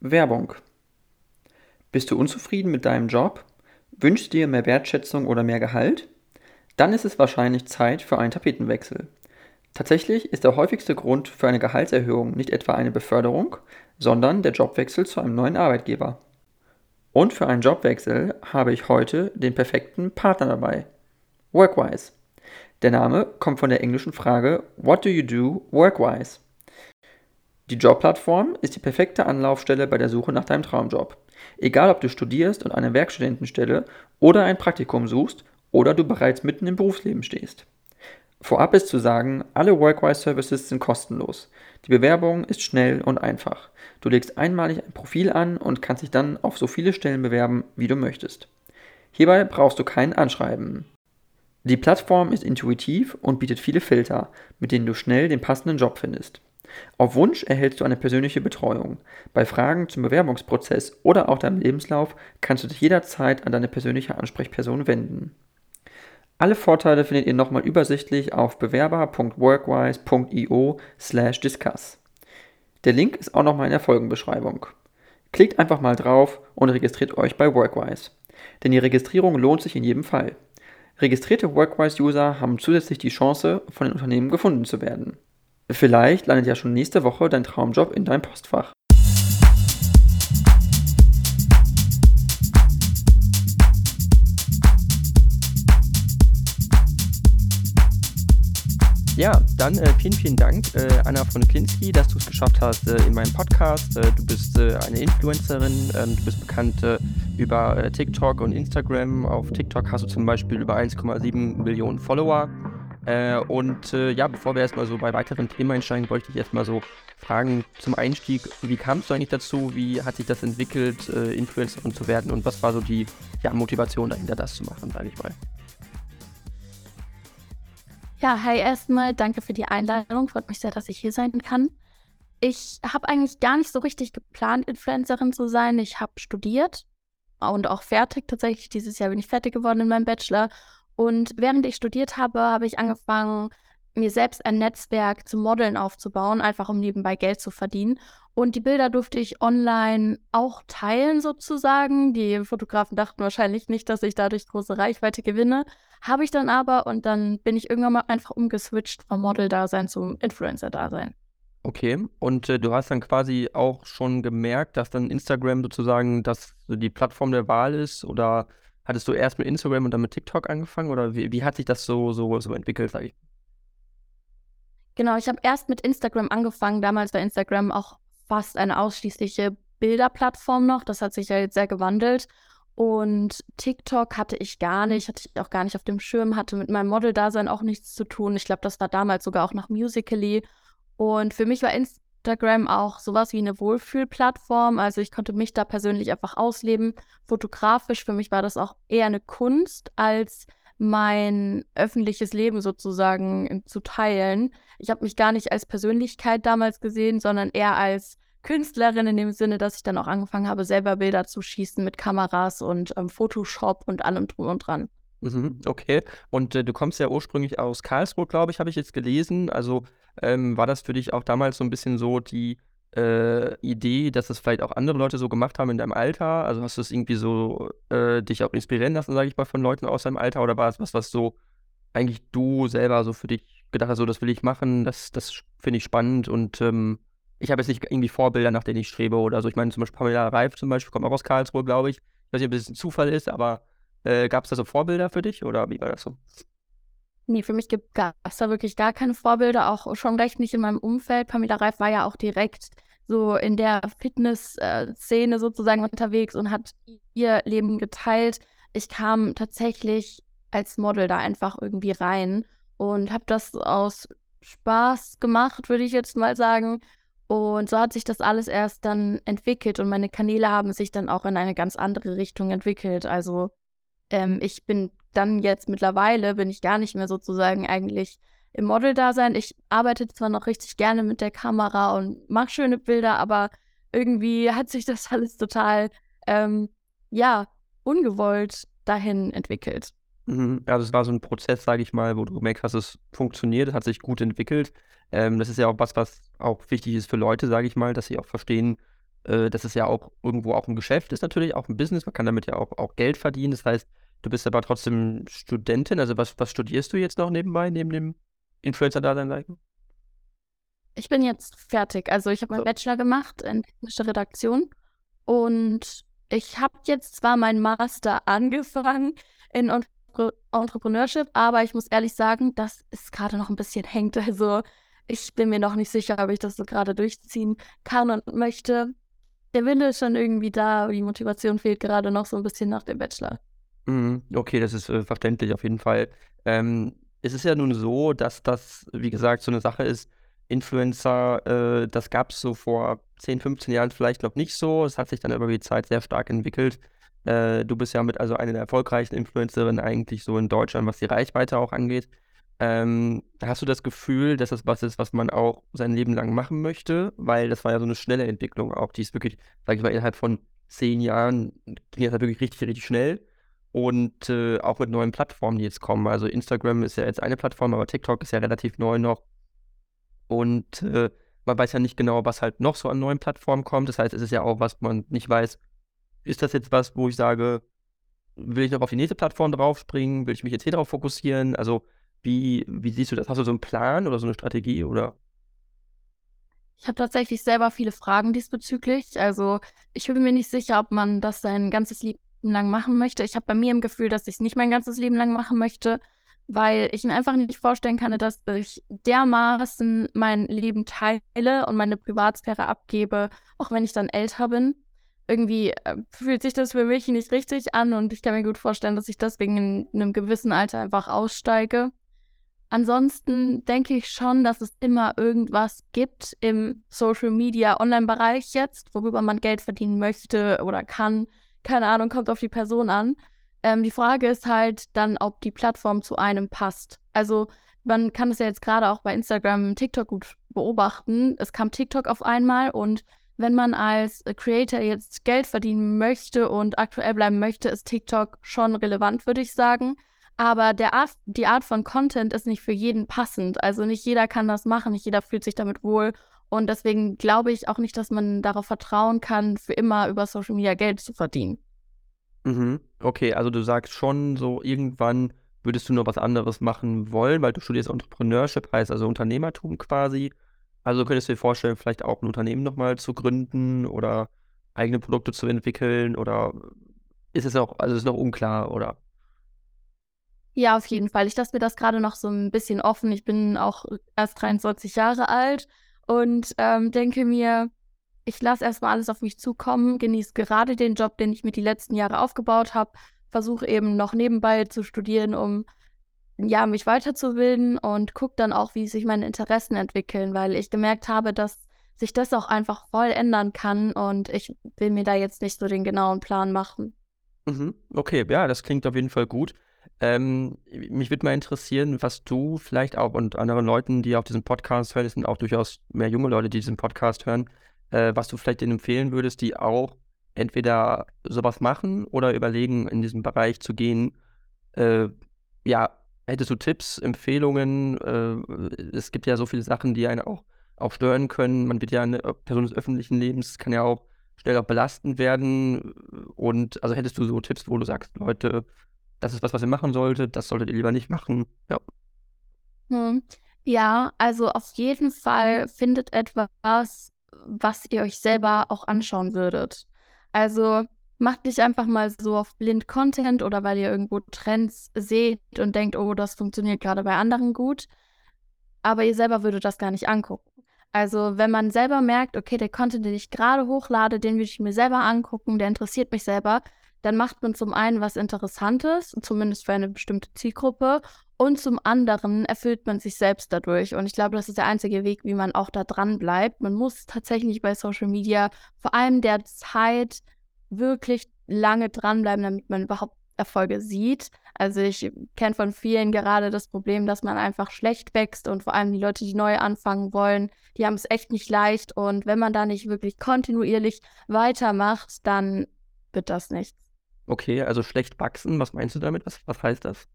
Werbung. Bist du unzufrieden mit deinem Job? Wünschst dir mehr Wertschätzung oder mehr Gehalt? Dann ist es wahrscheinlich Zeit für einen Tapetenwechsel. Tatsächlich ist der häufigste Grund für eine Gehaltserhöhung nicht etwa eine Beförderung, sondern der Jobwechsel zu einem neuen Arbeitgeber. Und für einen Jobwechsel habe ich heute den perfekten Partner dabei. Workwise. Der Name kommt von der englischen Frage What do you do workwise? Die Jobplattform ist die perfekte Anlaufstelle bei der Suche nach deinem Traumjob. Egal ob du studierst und eine Werkstudentenstelle oder ein Praktikum suchst oder du bereits mitten im Berufsleben stehst. Vorab ist zu sagen, alle Workwise Services sind kostenlos. Die Bewerbung ist schnell und einfach. Du legst einmalig ein Profil an und kannst dich dann auf so viele Stellen bewerben, wie du möchtest. Hierbei brauchst du kein Anschreiben. Die Plattform ist intuitiv und bietet viele Filter, mit denen du schnell den passenden Job findest. Auf Wunsch erhältst du eine persönliche Betreuung. Bei Fragen zum Bewerbungsprozess oder auch deinem Lebenslauf kannst du dich jederzeit an deine persönliche Ansprechperson wenden. Alle Vorteile findet ihr nochmal übersichtlich auf bewerber.workwise.io/discuss. Der Link ist auch nochmal in der Folgenbeschreibung. Klickt einfach mal drauf und registriert euch bei Workwise. Denn die Registrierung lohnt sich in jedem Fall. Registrierte Workwise-User haben zusätzlich die Chance, von den Unternehmen gefunden zu werden. Vielleicht landet ja schon nächste Woche dein Traumjob in deinem Postfach. Ja, dann äh, vielen, vielen Dank, äh, Anna von Kinski, dass du es geschafft hast äh, in meinem Podcast. Äh, du bist äh, eine Influencerin, ähm, du bist bekannt äh, über TikTok und Instagram. Auf TikTok hast du zum Beispiel über 1,7 Millionen Follower. Und ja, bevor wir erstmal so bei weiteren Themen einsteigen, bräuchte ich erstmal so Fragen zum Einstieg. Wie kamst du eigentlich dazu? Wie hat sich das entwickelt, Influencerin zu werden? Und was war so die ja, Motivation dahinter, das zu machen, sage ich mal? Ja, hi erstmal, danke für die Einladung. Freut mich sehr, dass ich hier sein kann. Ich habe eigentlich gar nicht so richtig geplant, Influencerin zu sein. Ich habe studiert und auch fertig. Tatsächlich dieses Jahr bin ich fertig geworden in meinem Bachelor. Und während ich studiert habe, habe ich angefangen, mir selbst ein Netzwerk zum Modeln aufzubauen, einfach um nebenbei Geld zu verdienen. Und die Bilder durfte ich online auch teilen, sozusagen. Die Fotografen dachten wahrscheinlich nicht, dass ich dadurch große Reichweite gewinne. Habe ich dann aber und dann bin ich irgendwann mal einfach umgeswitcht vom Model-Dasein zum Influencer-Dasein. Okay, und äh, du hast dann quasi auch schon gemerkt, dass dann Instagram sozusagen das, die Plattform der Wahl ist? Oder hattest du erst mit Instagram und dann mit TikTok angefangen? Oder wie, wie hat sich das so, so, so entwickelt, sag ich? Genau, ich habe erst mit Instagram angefangen. Damals war Instagram auch fast eine ausschließliche Bilderplattform noch. Das hat sich ja jetzt sehr gewandelt. Und TikTok hatte ich gar nicht, hatte ich auch gar nicht auf dem Schirm, hatte mit meinem Model-Dasein auch nichts zu tun. Ich glaube, das war damals sogar auch nach Musically. Und für mich war Instagram auch sowas wie eine Wohlfühlplattform. Also ich konnte mich da persönlich einfach ausleben. Fotografisch, für mich war das auch eher eine Kunst als mein öffentliches Leben sozusagen zu teilen. Ich habe mich gar nicht als Persönlichkeit damals gesehen, sondern eher als Künstlerin in dem Sinne, dass ich dann auch angefangen habe, selber Bilder zu schießen mit Kameras und ähm, Photoshop und allem drum und dran. Mhm, okay. Und äh, du kommst ja ursprünglich aus Karlsruhe, glaube ich, habe ich jetzt gelesen. Also ähm, war das für dich auch damals so ein bisschen so die äh, Idee, dass das vielleicht auch andere Leute so gemacht haben in deinem Alter? Also hast du es irgendwie so äh, dich auch inspirieren lassen, sage ich mal, von Leuten aus deinem Alter? Oder war es was, was so eigentlich du selber so für dich gedacht hast, so das will ich machen, das, das finde ich spannend und ähm, ich habe jetzt nicht irgendwie Vorbilder, nach denen ich strebe oder so. Ich meine, zum Beispiel Pamela Reif zum Beispiel kommt auch aus Karlsruhe, glaube ich. Ich weiß nicht, ob das ein Zufall ist, aber äh, gab es da so Vorbilder für dich oder wie war das so? Nee, für mich gab es da wirklich gar keine Vorbilder, auch schon recht nicht in meinem Umfeld. Pamela Reif war ja auch direkt so in der Fitness-Szene sozusagen unterwegs und hat ihr Leben geteilt. Ich kam tatsächlich als Model da einfach irgendwie rein und habe das aus Spaß gemacht, würde ich jetzt mal sagen. Und so hat sich das alles erst dann entwickelt und meine Kanäle haben sich dann auch in eine ganz andere Richtung entwickelt. Also ähm, ich bin dann jetzt mittlerweile, bin ich gar nicht mehr sozusagen eigentlich im Model-Dasein. Ich arbeite zwar noch richtig gerne mit der Kamera und mache schöne Bilder, aber irgendwie hat sich das alles total, ähm, ja, ungewollt dahin entwickelt. Mhm. Ja, das war so ein Prozess, sage ich mal, wo du gemerkt hast, es funktioniert, hat sich gut entwickelt. Ähm, das ist ja auch was, was auch wichtig ist für Leute, sage ich mal, dass sie auch verstehen, äh, dass es ja auch irgendwo auch ein Geschäft ist natürlich, auch ein Business, man kann damit ja auch, auch Geld verdienen. Das heißt, du bist aber trotzdem Studentin. Also was, was studierst du jetzt noch nebenbei, neben dem Influencer-Dasein? Ich bin jetzt fertig. Also ich habe meinen So. Bachelor gemacht in technischer Redaktion und ich habe jetzt zwar meinen Master angefangen in Entre Entrepreneurship, aber ich muss ehrlich sagen, dass es gerade noch ein bisschen hängt. Also ich bin mir noch nicht sicher, ob ich das so gerade durchziehen kann und möchte. Der Wille ist schon irgendwie da, aber die Motivation fehlt gerade noch so ein bisschen nach dem Bachelor. Mhm. Okay, das ist äh, verständlich auf jeden Fall. Ähm, es ist ja nun so, dass das, wie gesagt, so eine Sache ist, Influencer, äh, das gab es so vor 10, 15 Jahren vielleicht noch nicht so. Es hat sich dann über die Zeit sehr stark entwickelt. Äh, du bist ja mit also eine der erfolgreichsten Influencerinnen eigentlich so in Deutschland, was die Reichweite auch angeht. Ähm, hast du das Gefühl, dass das was ist, was man auch sein Leben lang machen möchte? Weil das war ja so eine schnelle Entwicklung auch, die ist wirklich, sag ich mal, innerhalb von zehn Jahren ging das halt wirklich richtig, richtig schnell. Und äh, auch mit neuen Plattformen, die jetzt kommen. Also Instagram ist ja jetzt eine Plattform, aber TikTok ist ja relativ neu noch. Und äh, man weiß ja nicht genau, was halt noch so an neuen Plattformen kommt. Das heißt, es ist ja auch, was man nicht weiß, ist das jetzt was, wo ich sage, will ich noch auf die nächste Plattform draufspringen? Will ich mich jetzt hier drauf fokussieren? Also, wie, wie siehst du das? Hast du so einen Plan oder so eine Strategie oder? Ich habe tatsächlich selber viele Fragen diesbezüglich. Also ich bin mir nicht sicher, ob man das sein ganzes Leben lang machen möchte. Ich habe bei mir im Gefühl, dass ich es nicht mein ganzes Leben lang machen möchte, weil ich mir einfach nicht vorstellen kann, dass ich dermaßen mein Leben teile und meine Privatsphäre abgebe, auch wenn ich dann älter bin. Irgendwie äh, fühlt sich das für mich nicht richtig an und ich kann mir gut vorstellen, dass ich deswegen in einem gewissen Alter einfach aussteige. Ansonsten denke ich schon, dass es immer irgendwas gibt im Social Media Online-Bereich jetzt, worüber man Geld verdienen möchte oder kann. Keine Ahnung, kommt auf die Person an. Ähm, die Frage ist halt dann, ob die Plattform zu einem passt. Also man kann es ja jetzt gerade auch bei Instagram und TikTok gut beobachten. Es kam TikTok auf einmal und wenn man als Creator jetzt Geld verdienen möchte und aktuell bleiben möchte, ist TikTok schon relevant, würde ich sagen. Aber der Art, die Art von Content ist nicht für jeden passend. Also nicht jeder kann das machen, nicht jeder fühlt sich damit wohl. Und deswegen glaube ich auch nicht, dass man darauf vertrauen kann, für immer über Social Media Geld zu verdienen. Mhm. Okay, also du sagst schon, so irgendwann würdest du noch was anderes machen wollen, weil du studierst Entrepreneurship, heißt also Unternehmertum quasi. Also könntest du dir vorstellen, vielleicht auch ein Unternehmen nochmal zu gründen oder eigene Produkte zu entwickeln oder ist es auch, also ist noch unklar oder? Ja, auf jeden Fall. Ich lasse mir das gerade noch so ein bisschen offen. Ich bin auch erst 23 Jahre alt und ähm, denke mir, ich lasse erstmal alles auf mich zukommen, genieße gerade den Job, den ich mir die letzten Jahre aufgebaut habe, versuche eben noch nebenbei zu studieren, um ja, mich weiterzubilden und gucke dann auch, wie sich meine Interessen entwickeln, weil ich gemerkt habe, dass sich das auch einfach voll ändern kann und ich will mir da jetzt nicht so den genauen Plan machen. Mhm. Okay, ja, das klingt auf jeden Fall gut. Ähm, mich würde mal interessieren, was du vielleicht auch und anderen Leuten, die auf diesen Podcast hören, es sind auch durchaus mehr junge Leute, die diesen Podcast hören, äh, was du vielleicht denen empfehlen würdest, die auch entweder sowas machen oder überlegen, in diesen Bereich zu gehen. Äh, ja, hättest du Tipps, Empfehlungen? Äh, es gibt ja so viele Sachen, die einen auch, auch stören können. Man wird ja eine Person des öffentlichen Lebens, kann ja auch schnell auch belastend werden. Und also hättest du so Tipps, wo du sagst, Leute, das ist was, was ihr machen solltet, das solltet ihr lieber nicht machen. Ja. Hm. Ja, also auf jeden Fall findet etwas, was ihr euch selber auch anschauen würdet. Also macht nicht einfach mal so auf blind Content oder weil ihr irgendwo Trends seht und denkt, oh, das funktioniert gerade bei anderen gut, aber ihr selber würdet das gar nicht angucken. Also wenn man selber merkt, okay, der Content, den ich gerade hochlade, den würde ich mir selber angucken, der interessiert mich selber, dann macht man zum einen was Interessantes, zumindest für eine bestimmte Zielgruppe, und zum anderen erfüllt man sich selbst dadurch. Und ich glaube, das ist der einzige Weg, wie man auch da dran bleibt. Man muss tatsächlich bei Social Media vor allem der Zeit wirklich lange dranbleiben, damit man überhaupt Erfolge sieht. Also ich kenne von vielen gerade das Problem, dass man einfach schlecht wächst und vor allem die Leute, die neu anfangen wollen, die haben es echt nicht leicht. Und wenn man da nicht wirklich kontinuierlich weitermacht, dann wird das nichts. Okay, also schlecht wachsen, was meinst du damit? Was, was heißt das?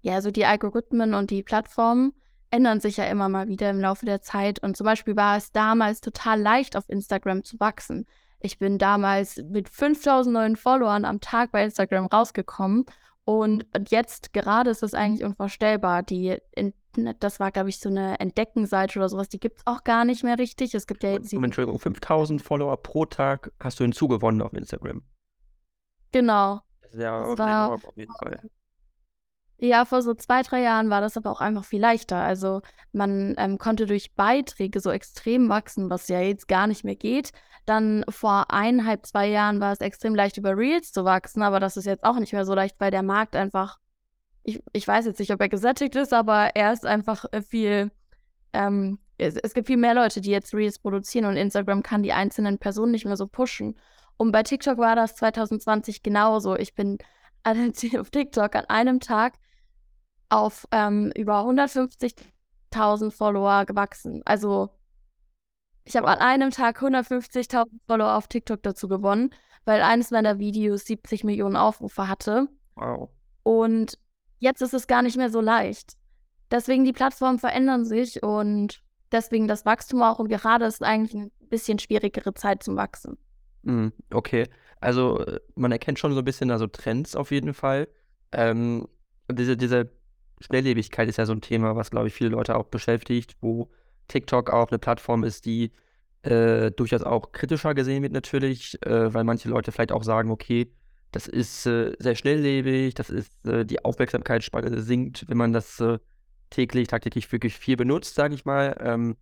Ja, also die Algorithmen und die Plattformen, ändern sich ja immer mal wieder im Laufe der Zeit. Und zum Beispiel war es damals total leicht, auf Instagram zu wachsen. Ich bin damals mit 5000 neuen Followern am Tag bei Instagram rausgekommen. Und jetzt gerade ist es eigentlich unvorstellbar. Die, das war, glaube ich, so eine Entdeckenseite oder sowas, die gibt es auch gar nicht mehr richtig. Es gibt ja jetzt. Entschuldigung, 5000 Follower pro Tag hast du hinzugewonnen auf Instagram. Genau. Das das war, auf jeden Fall. Ja, vor so zwei, drei Jahren war das aber auch einfach viel leichter. Also man ähm, konnte durch Beiträge so extrem wachsen, was ja jetzt gar nicht mehr geht. Dann vor eineinhalb, zwei Jahren war es extrem leicht, über Reels zu wachsen, aber das ist jetzt auch nicht mehr so leicht, weil der Markt einfach, ich, ich weiß jetzt nicht, ob er gesättigt ist, aber er ist einfach äh, viel, ähm, es, es gibt viel mehr Leute, die jetzt Reels produzieren und Instagram kann die einzelnen Personen nicht mehr so pushen. Und bei TikTok war das 2020 genauso. Ich bin auf TikTok an einem Tag auf ähm, über 150.000 Follower gewachsen. Also ich habe an einem Tag 150.000 Follower auf TikTok dazu gewonnen, weil eines meiner Videos 70 Millionen Aufrufe hatte. Wow. Und jetzt ist es gar nicht mehr so leicht. Deswegen die Plattformen verändern sich und deswegen das Wachstum auch. Und gerade ist eigentlich eine bisschen schwierigere Zeit zum Wachsen. Mm, okay, also äh, man erkennt schon so ein bisschen also Trends auf jeden Fall. Ähm, diese, diese Schnelllebigkeit ist ja so ein Thema, was, glaube ich, viele Leute auch beschäftigt, wo TikTok auch eine Plattform ist, die äh, durchaus auch kritischer gesehen wird natürlich, äh, weil manche Leute vielleicht auch sagen, okay, das ist äh, sehr schnelllebig, das ist, äh, die Aufmerksamkeitsspanne sinkt, wenn man das äh, täglich, tagtäglich wirklich viel benutzt, sage ich mal. Ähm,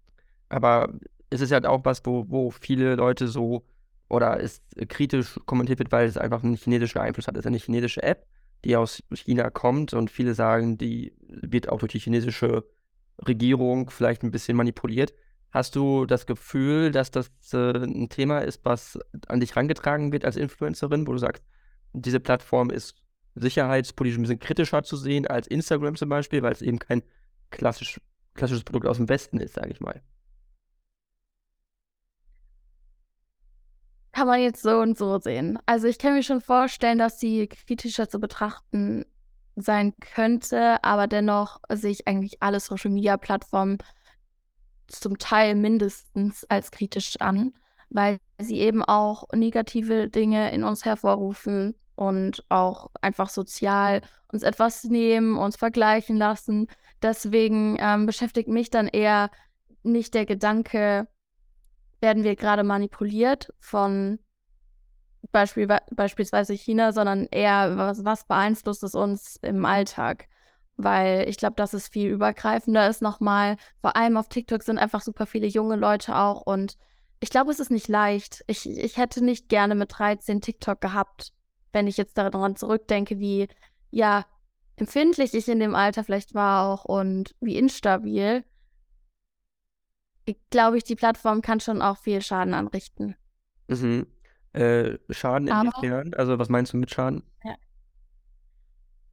aber es ist halt auch was, wo, wo viele Leute so oder es kritisch kommentiert wird, weil es einfach einen chinesischen Einfluss hat. Es ist eine chinesische App die aus China kommt und viele sagen, die wird auch durch die chinesische Regierung vielleicht ein bisschen manipuliert. Hast du das Gefühl, dass das äh, ein Thema ist, was an dich herangetragen wird als Influencerin, wo du sagst, diese Plattform ist sicherheitspolitisch ein bisschen kritischer zu sehen als Instagram zum Beispiel, weil es eben kein klassisch, klassisches Produkt aus dem Westen ist, sage ich mal? Kann man jetzt so und so sehen. Also ich kann mir schon vorstellen, dass sie kritischer zu betrachten sein könnte, aber dennoch sehe ich eigentlich alle Social-Media-Plattformen zum Teil mindestens als kritisch an, weil sie eben auch negative Dinge in uns hervorrufen und auch einfach sozial uns etwas nehmen, uns vergleichen lassen. Deswegen ähm, beschäftigt mich dann eher nicht der Gedanke, werden wir gerade manipuliert von Beispiel, beispielsweise China, sondern eher, was, was beeinflusst es uns im Alltag? Weil ich glaube, dass es viel übergreifender ist nochmal. Vor allem auf TikTok sind einfach super viele junge Leute auch und ich glaube, es ist nicht leicht. Ich, ich hätte nicht gerne mit 13 TikTok gehabt, wenn ich jetzt daran zurückdenke, wie, ja, empfindlich ich in dem Alter vielleicht war auch und wie instabil glaube ich, die Plattform kann schon auch viel Schaden anrichten. Mhm. Äh, Schaden Aber, inwiefern? Also was meinst du mit Schaden? Ja.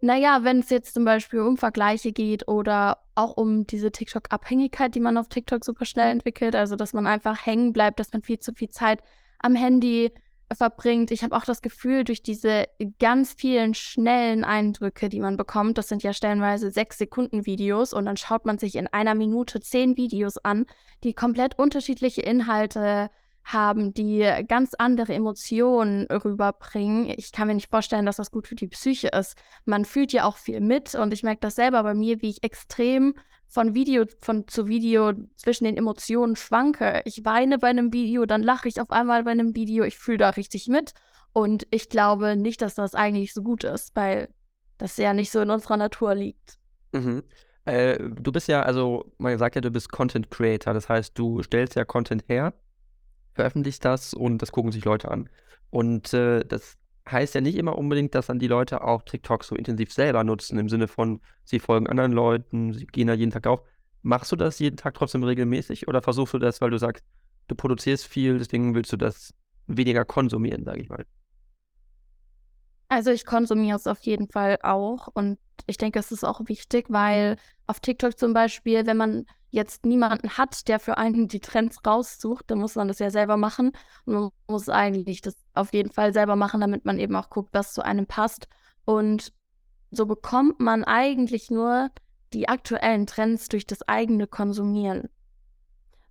Naja, wenn es jetzt zum Beispiel um Vergleiche geht oder auch um diese TikTok-Abhängigkeit, die man auf TikTok super schnell entwickelt, also dass man einfach hängen bleibt, dass man viel zu viel Zeit am Handy verbringt. Ich habe auch das Gefühl, durch diese ganz vielen schnellen Eindrücke, die man bekommt, das sind ja stellenweise sechs Sekunden Videos und dann schaut man sich in einer Minute zehn Videos an, die komplett unterschiedliche Inhalte haben, die ganz andere Emotionen rüberbringen. Ich kann mir nicht vorstellen, dass das gut für die Psyche ist. Man fühlt ja auch viel mit und ich merke das selber bei mir, wie ich extrem von Video von zu Video zwischen den Emotionen schwanke. Ich weine bei einem Video, dann lache ich auf einmal bei einem Video, ich fühle da richtig mit. Und ich glaube nicht, dass das eigentlich so gut ist, weil das ja nicht so in unserer Natur liegt. Mhm. Äh, du bist ja, also man sagt ja, du bist Content Creator, das heißt, du stellst ja Content her, veröffentlichst das und das gucken sich Leute an. Und äh, das heißt ja nicht immer unbedingt, dass dann die Leute auch TikTok so intensiv selber nutzen, im Sinne von, sie folgen anderen Leuten, sie gehen da jeden Tag drauf. Machst du das jeden Tag trotzdem regelmäßig oder versuchst du das, weil du sagst, du produzierst viel, deswegen willst du das weniger konsumieren, sage ich mal? Also ich konsumiere es auf jeden Fall auch und ich denke, es ist auch wichtig, weil auf TikTok zum Beispiel, wenn man jetzt niemanden hat, der für einen die Trends raussucht, dann muss man das ja selber machen. Und man muss eigentlich das auf jeden Fall selber machen, damit man eben auch guckt, was zu einem passt. Und so bekommt man eigentlich nur die aktuellen Trends durch das eigene Konsumieren.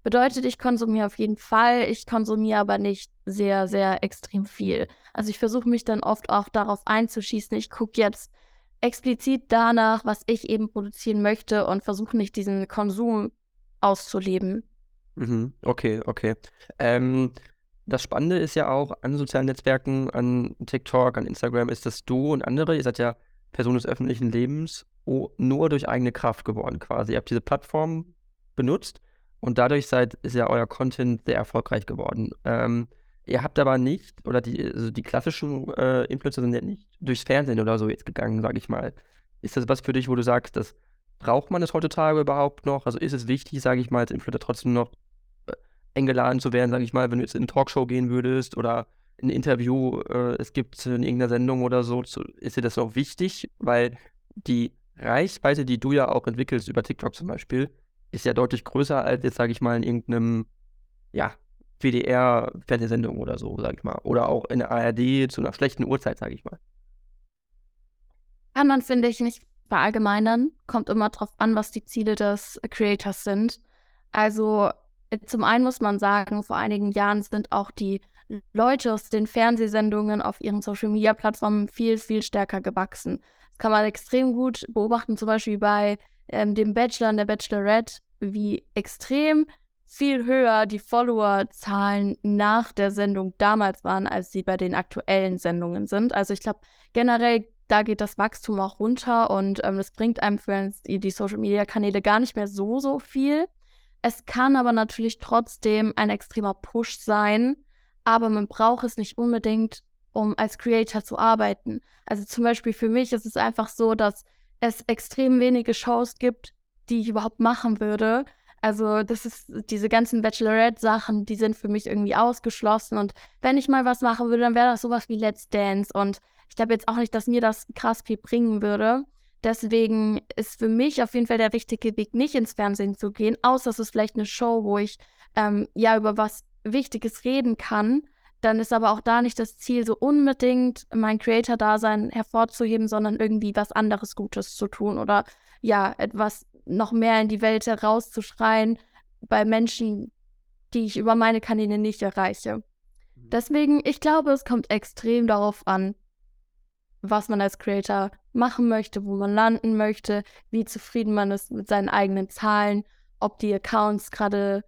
Bedeutet, ich konsumiere auf jeden Fall, ich konsumiere aber nicht sehr, sehr extrem viel. Also ich versuche mich dann oft auch darauf einzuschießen. Ich gucke jetzt explizit danach, was ich eben produzieren möchte und versuche nicht diesen Konsum auszuleben. Mhm. Okay, okay. Ähm, das Spannende ist ja auch an sozialen Netzwerken, an TikTok, an Instagram, ist, dass du und andere, ihr seid ja Personen des öffentlichen Lebens, nur durch eigene Kraft geworden quasi. Ihr habt diese Plattform benutzt und dadurch seid, ist ja euer Content sehr erfolgreich geworden. Ähm, ihr habt aber nicht, oder die, also die klassischen äh, Influencer sind ja nicht durchs Fernsehen oder so jetzt gegangen, sage ich mal. Ist das was für dich, wo du sagst, das braucht man das heutzutage überhaupt noch? Also ist es wichtig, sage ich mal, als Influencer trotzdem noch äh, eingeladen zu werden, sage ich mal, wenn du jetzt in eine Talkshow gehen würdest oder ein Interview äh, es gibt in irgendeiner Sendung oder so, zu, ist dir das noch wichtig? Weil die Reichweite, die du ja auch entwickelst über TikTok zum Beispiel, ist ja deutlich größer als jetzt, sage ich mal, in irgendeinem, ja, WDR-Fernsehsendung oder so, sage ich mal. Oder auch in der ARD zu einer schlechten Uhrzeit, sage ich mal. Kann man, finde ich, nicht verallgemeinern. Kommt immer drauf an, was die Ziele des Creators sind. Also zum einen muss man sagen, vor einigen Jahren sind auch die Leute aus den Fernsehsendungen auf ihren Social-Media-Plattformen viel, viel stärker gewachsen. Das kann man extrem gut beobachten, zum Beispiel bei ähm, dem Bachelor und der Bachelorette, wie extrem viel höher die Followerzahlen nach der Sendung damals waren, als sie bei den aktuellen Sendungen sind. Also ich glaube, generell, da geht das Wachstum auch runter und ähm, das bringt einem für die, die Social-Media-Kanäle gar nicht mehr so, so viel. Es kann aber natürlich trotzdem ein extremer Push sein, aber man braucht es nicht unbedingt, um als Creator zu arbeiten. Also zum Beispiel für mich ist es einfach so, dass es extrem wenige Shows gibt, die ich überhaupt machen würde. Also das ist diese ganzen Bachelorette-Sachen, die sind für mich irgendwie ausgeschlossen. Und wenn ich mal was machen würde, dann wäre das sowas wie Let's Dance. Und ich glaube jetzt auch nicht, dass mir das krass viel bringen würde. Deswegen ist für mich auf jeden Fall der richtige Weg, nicht ins Fernsehen zu gehen, außer es ist vielleicht eine Show, wo ich ähm, ja über was Wichtiges reden kann, dann ist aber auch da nicht das Ziel, so unbedingt mein Creator-Dasein hervorzuheben, sondern irgendwie was anderes Gutes zu tun oder ja, etwas noch mehr in die Welt herauszuschreien bei Menschen, die ich über meine Kanäle nicht erreiche. Mhm. Deswegen, ich glaube, es kommt extrem darauf an, was man als Creator machen möchte, wo man landen möchte, wie zufrieden man ist mit seinen eigenen Zahlen, ob die Accounts gerade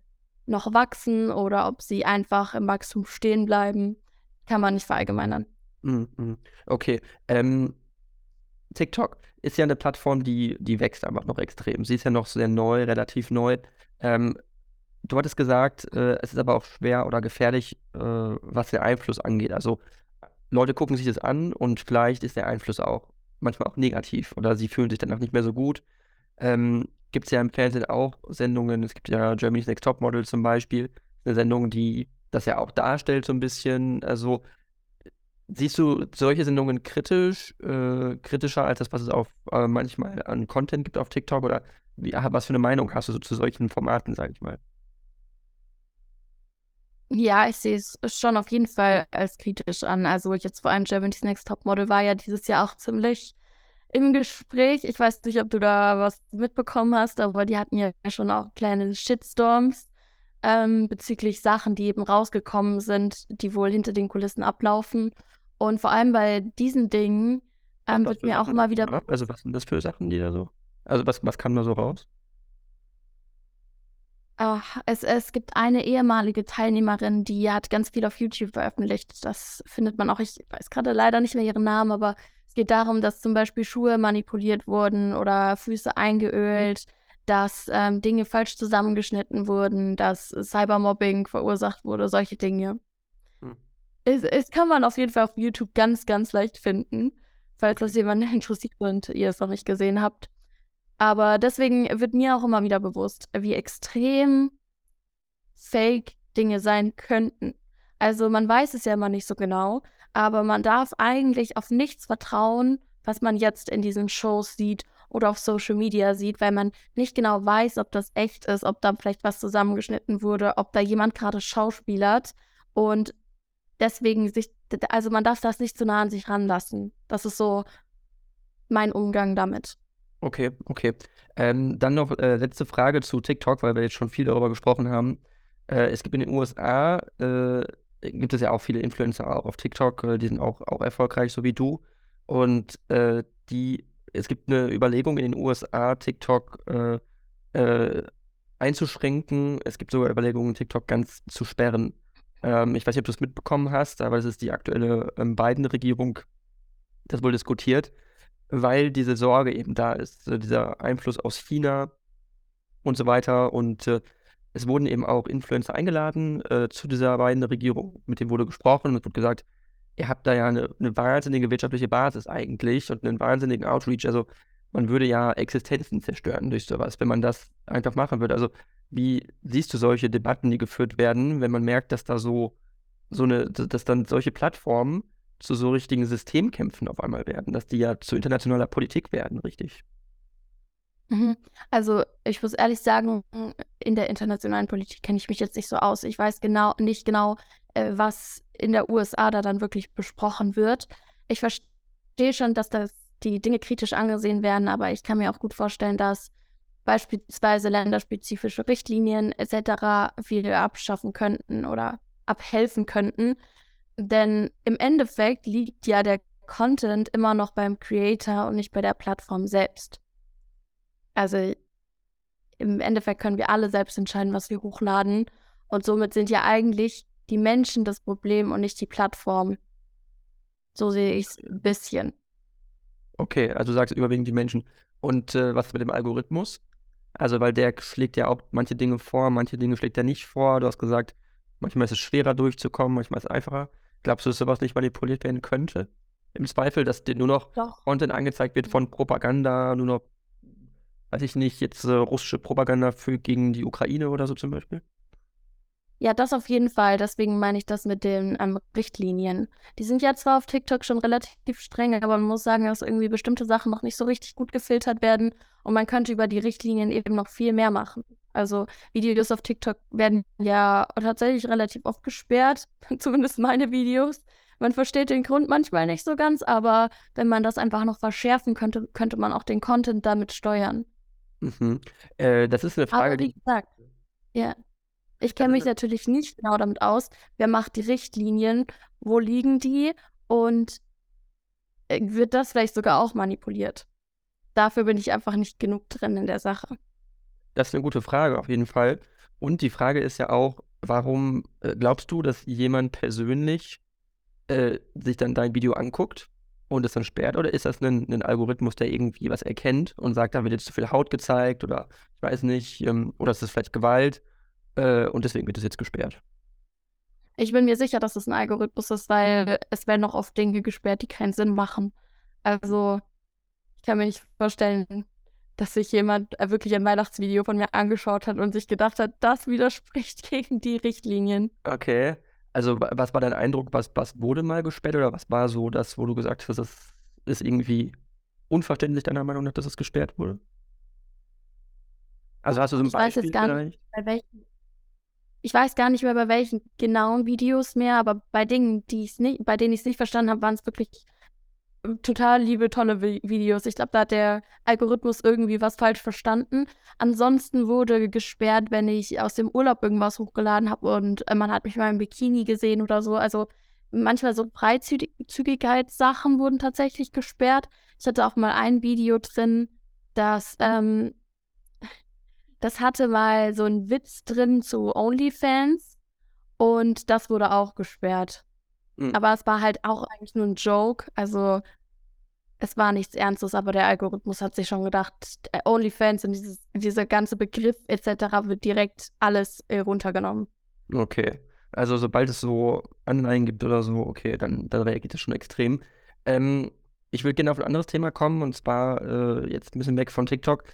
noch wachsen oder ob sie einfach im Wachstum stehen bleiben, kann man nicht verallgemeinern. Mhm. Okay. Ähm, TikTok ist ja eine Plattform, die, die wächst einfach noch extrem. Sie ist ja noch sehr neu, relativ neu. Ähm, du hattest gesagt, äh, es ist aber auch schwer oder gefährlich, äh, was den Einfluss angeht. Also Leute gucken sich das an und vielleicht ist der Einfluss auch manchmal auch negativ oder sie fühlen sich danach nicht mehr so gut. Ähm, gibt es ja im Fernsehen auch Sendungen. Es gibt ja Germany's Next Top Model zum Beispiel. Eine Sendung, die das ja auch darstellt, so ein bisschen. Also siehst du solche Sendungen kritisch, äh, kritischer als das, was es auf äh, manchmal an Content gibt auf TikTok? Oder wie, was für eine Meinung hast du so zu solchen Formaten, sag ich mal? Ja, ich sehe es schon auf jeden Fall als kritisch an. Also jetzt vor allem Germany's Next Top Model war ja dieses Jahr auch ziemlich im Gespräch. Ich weiß nicht, ob du da was mitbekommen hast, aber die hatten ja schon auch kleine Shitstorms ähm, bezüglich Sachen, die eben rausgekommen sind, die wohl hinter den Kulissen ablaufen. Und vor allem bei diesen Dingen ähm, wird mir auch immer wieder. Also, was sind das für Sachen, die da so. Also, was, was kam da so raus? Ach, es, es gibt eine ehemalige Teilnehmerin, die hat ganz viel auf YouTube veröffentlicht. Das findet man auch. Ich weiß gerade leider nicht mehr ihren Namen, aber geht darum, dass zum Beispiel Schuhe manipuliert wurden oder Füße eingeölt, dass ähm, Dinge falsch zusammengeschnitten wurden, dass Cybermobbing verursacht wurde, solche Dinge. Hm. Es, es, kann man auf jeden Fall auf YouTube ganz, ganz leicht finden, falls das jemand interessiert und ihr es noch nicht gesehen habt. Aber deswegen wird mir auch immer wieder bewusst, wie extrem fake Dinge sein könnten. Also man weiß es ja immer nicht so genau, aber man darf eigentlich auf nichts vertrauen, was man jetzt in diesen Shows sieht oder auf Social Media sieht, weil man nicht genau weiß, ob das echt ist, ob da vielleicht was zusammengeschnitten wurde, ob da jemand gerade schauspielert und deswegen sich, also man darf das nicht zu nah an sich ranlassen. Das ist so mein Umgang damit. Okay, okay. Ähm, dann noch äh, letzte Frage zu TikTok, weil wir jetzt schon viel darüber gesprochen haben. Äh, es gibt in den USA, äh, gibt es ja auch viele Influencer auch auf TikTok, äh, die sind auch, auch erfolgreich, so wie du. Und äh, die, es gibt eine Überlegung in den USA, TikTok äh, äh, einzuschränken. Es gibt sogar Überlegungen, TikTok ganz zu sperren. Ähm, ich weiß nicht, ob du es mitbekommen hast, aber es ist die aktuelle ähm, Biden-Regierung, das wohl diskutiert, weil diese Sorge eben da ist, äh, dieser Einfluss aus China und so weiter. Und äh, es wurden eben auch Influencer eingeladen äh, zu dieser Biden-Regierung, mit denen wurde gesprochen und es wurde gesagt, ihr habt da ja eine, eine wahnsinnige wirtschaftliche Basis eigentlich und einen wahnsinnigen Outreach. Also man würde ja Existenzen zerstören durch sowas, wenn man das einfach machen würde. Also wie siehst du solche Debatten, die geführt werden, wenn man merkt, dass da so, so eine, dass dann solche Plattformen zu so richtigen Systemkämpfen auf einmal werden, dass die ja zu internationaler Politik werden, richtig? Mhm. Also ich muss ehrlich sagen, in der internationalen Politik kenne ich mich jetzt nicht so aus. Ich weiß genau nicht genau, äh, was in der USA da dann wirklich besprochen wird. Ich verstehe schon, dass das die Dinge kritisch angesehen werden, aber ich kann mir auch gut vorstellen, dass beispielsweise länderspezifische Richtlinien etc. viel abschaffen könnten oder abhelfen könnten. Denn im Endeffekt liegt ja der Content immer noch beim Creator und nicht bei der Plattform selbst. Also im Endeffekt können wir alle selbst entscheiden, was wir hochladen. Und somit sind ja eigentlich die Menschen das Problem und nicht die Plattform. So sehe ich es ein bisschen. Okay, also du sagst überwiegend die Menschen. Und äh, was mit dem Algorithmus? Also, weil der schlägt ja auch manche Dinge vor, manche Dinge schlägt er nicht vor. Du hast gesagt, manchmal ist es schwerer durchzukommen, manchmal ist es einfacher. Glaubst du, dass sowas nicht manipuliert werden könnte? Im Zweifel, dass dir nur noch Doch. Content angezeigt wird von Propaganda, nur noch, weiß ich nicht, jetzt äh, russische Propaganda für gegen die Ukraine oder so zum Beispiel? Ja, das auf jeden Fall. Deswegen meine ich das mit den ähm, Richtlinien. Die sind ja zwar auf TikTok schon relativ streng, aber man muss sagen, dass irgendwie bestimmte Sachen noch nicht so richtig gut gefiltert werden und man könnte über die Richtlinien eben noch viel mehr machen. Also Videos auf TikTok werden ja tatsächlich relativ oft gesperrt, zumindest meine Videos. Man versteht den Grund manchmal nicht so ganz, aber wenn man das einfach noch verschärfen könnte, könnte man auch den Content damit steuern. Mhm. Äh, das ist eine Frage, Aber wie die. gesagt, ja. Ich kenne mich natürlich nicht genau damit aus, wer macht die Richtlinien, wo liegen die und äh, wird das vielleicht sogar auch manipuliert. Dafür bin ich einfach nicht genug drin in der Sache. Das ist eine gute Frage auf jeden Fall. Und die Frage ist ja auch, warum äh, glaubst du, dass jemand persönlich äh, sich dann dein Video anguckt und es dann sperrt? Oder ist das ein, ein Algorithmus, der irgendwie was erkennt und sagt, da wird jetzt zu viel Haut gezeigt oder ich weiß nicht, ähm, oder ist das vielleicht Gewalt äh, und deswegen wird es jetzt gesperrt? Ich bin mir sicher, dass es ein Algorithmus ist, weil es werden noch oft Dinge gesperrt, die keinen Sinn machen. Also, ich kann mir nicht vorstellen, dass sich jemand äh, wirklich ein Weihnachtsvideo von mir angeschaut hat und sich gedacht hat, das widerspricht gegen die Richtlinien. Okay. Also, wa- was war dein Eindruck? Was, was wurde mal gesperrt oder was war so das, wo du gesagt hast, das ist irgendwie unverständlich deiner Meinung nach, dass es gesperrt wurde? Also hast du so ein Ich weiß jetzt Beispiel gar nicht, bei welchen. Ich weiß gar nicht mehr bei welchen genauen Videos mehr, aber bei Dingen, die ich nicht, bei denen ich es nicht verstanden habe, waren es wirklich total liebe, tolle Vi Videos. Ich glaube, da hat der Algorithmus irgendwie was falsch verstanden. Ansonsten wurde gesperrt, wenn ich aus dem Urlaub irgendwas hochgeladen habe und äh, man hat mich mal im Bikini gesehen oder so. Also manchmal so Freizügigkeitssachen wurden tatsächlich gesperrt. Ich hatte auch mal ein Video drin, das ähm, das hatte mal so einen Witz drin zu OnlyFans und das wurde auch gesperrt. Hm. Aber es war halt auch eigentlich nur ein Joke. Also es war nichts Ernstes, aber der Algorithmus hat sich schon gedacht, äh, OnlyFans und dieses, dieser ganze Begriff etc. wird direkt alles äh, runtergenommen. Okay. Also sobald es so Anleihen gibt oder so, okay, dann, dann reagiert das schon extrem. Ähm, ich will gerne auf ein anderes Thema kommen und zwar äh, jetzt ein bisschen weg von TikTok.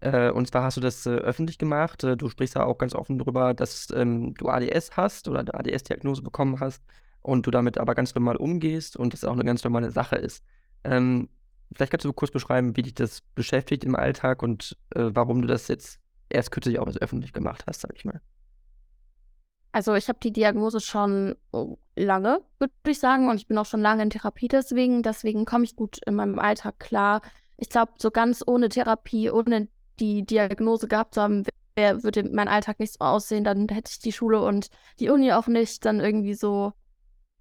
Äh, und zwar hast du das äh, öffentlich gemacht. Äh, du sprichst da auch ganz offen drüber, dass ähm, du ADS hast oder eine ADS-Diagnose bekommen hast und du damit aber ganz normal umgehst und das auch eine ganz normale Sache ist. Ähm, vielleicht kannst du kurz beschreiben, wie dich das beschäftigt im Alltag und äh, warum du das jetzt erst kürzlich auch öffentlich gemacht hast, sag ich mal. Also ich habe die Diagnose schon oh, lange, würde ich sagen, und ich bin auch schon lange in Therapie deswegen. Deswegen komme ich gut in meinem Alltag klar. ich glaube, so ganz ohne Therapie, ohne die Diagnose gehabt zu haben, würde mein Alltag nicht so aussehen. Dann hätte ich die Schule und die Uni auch nicht dann irgendwie so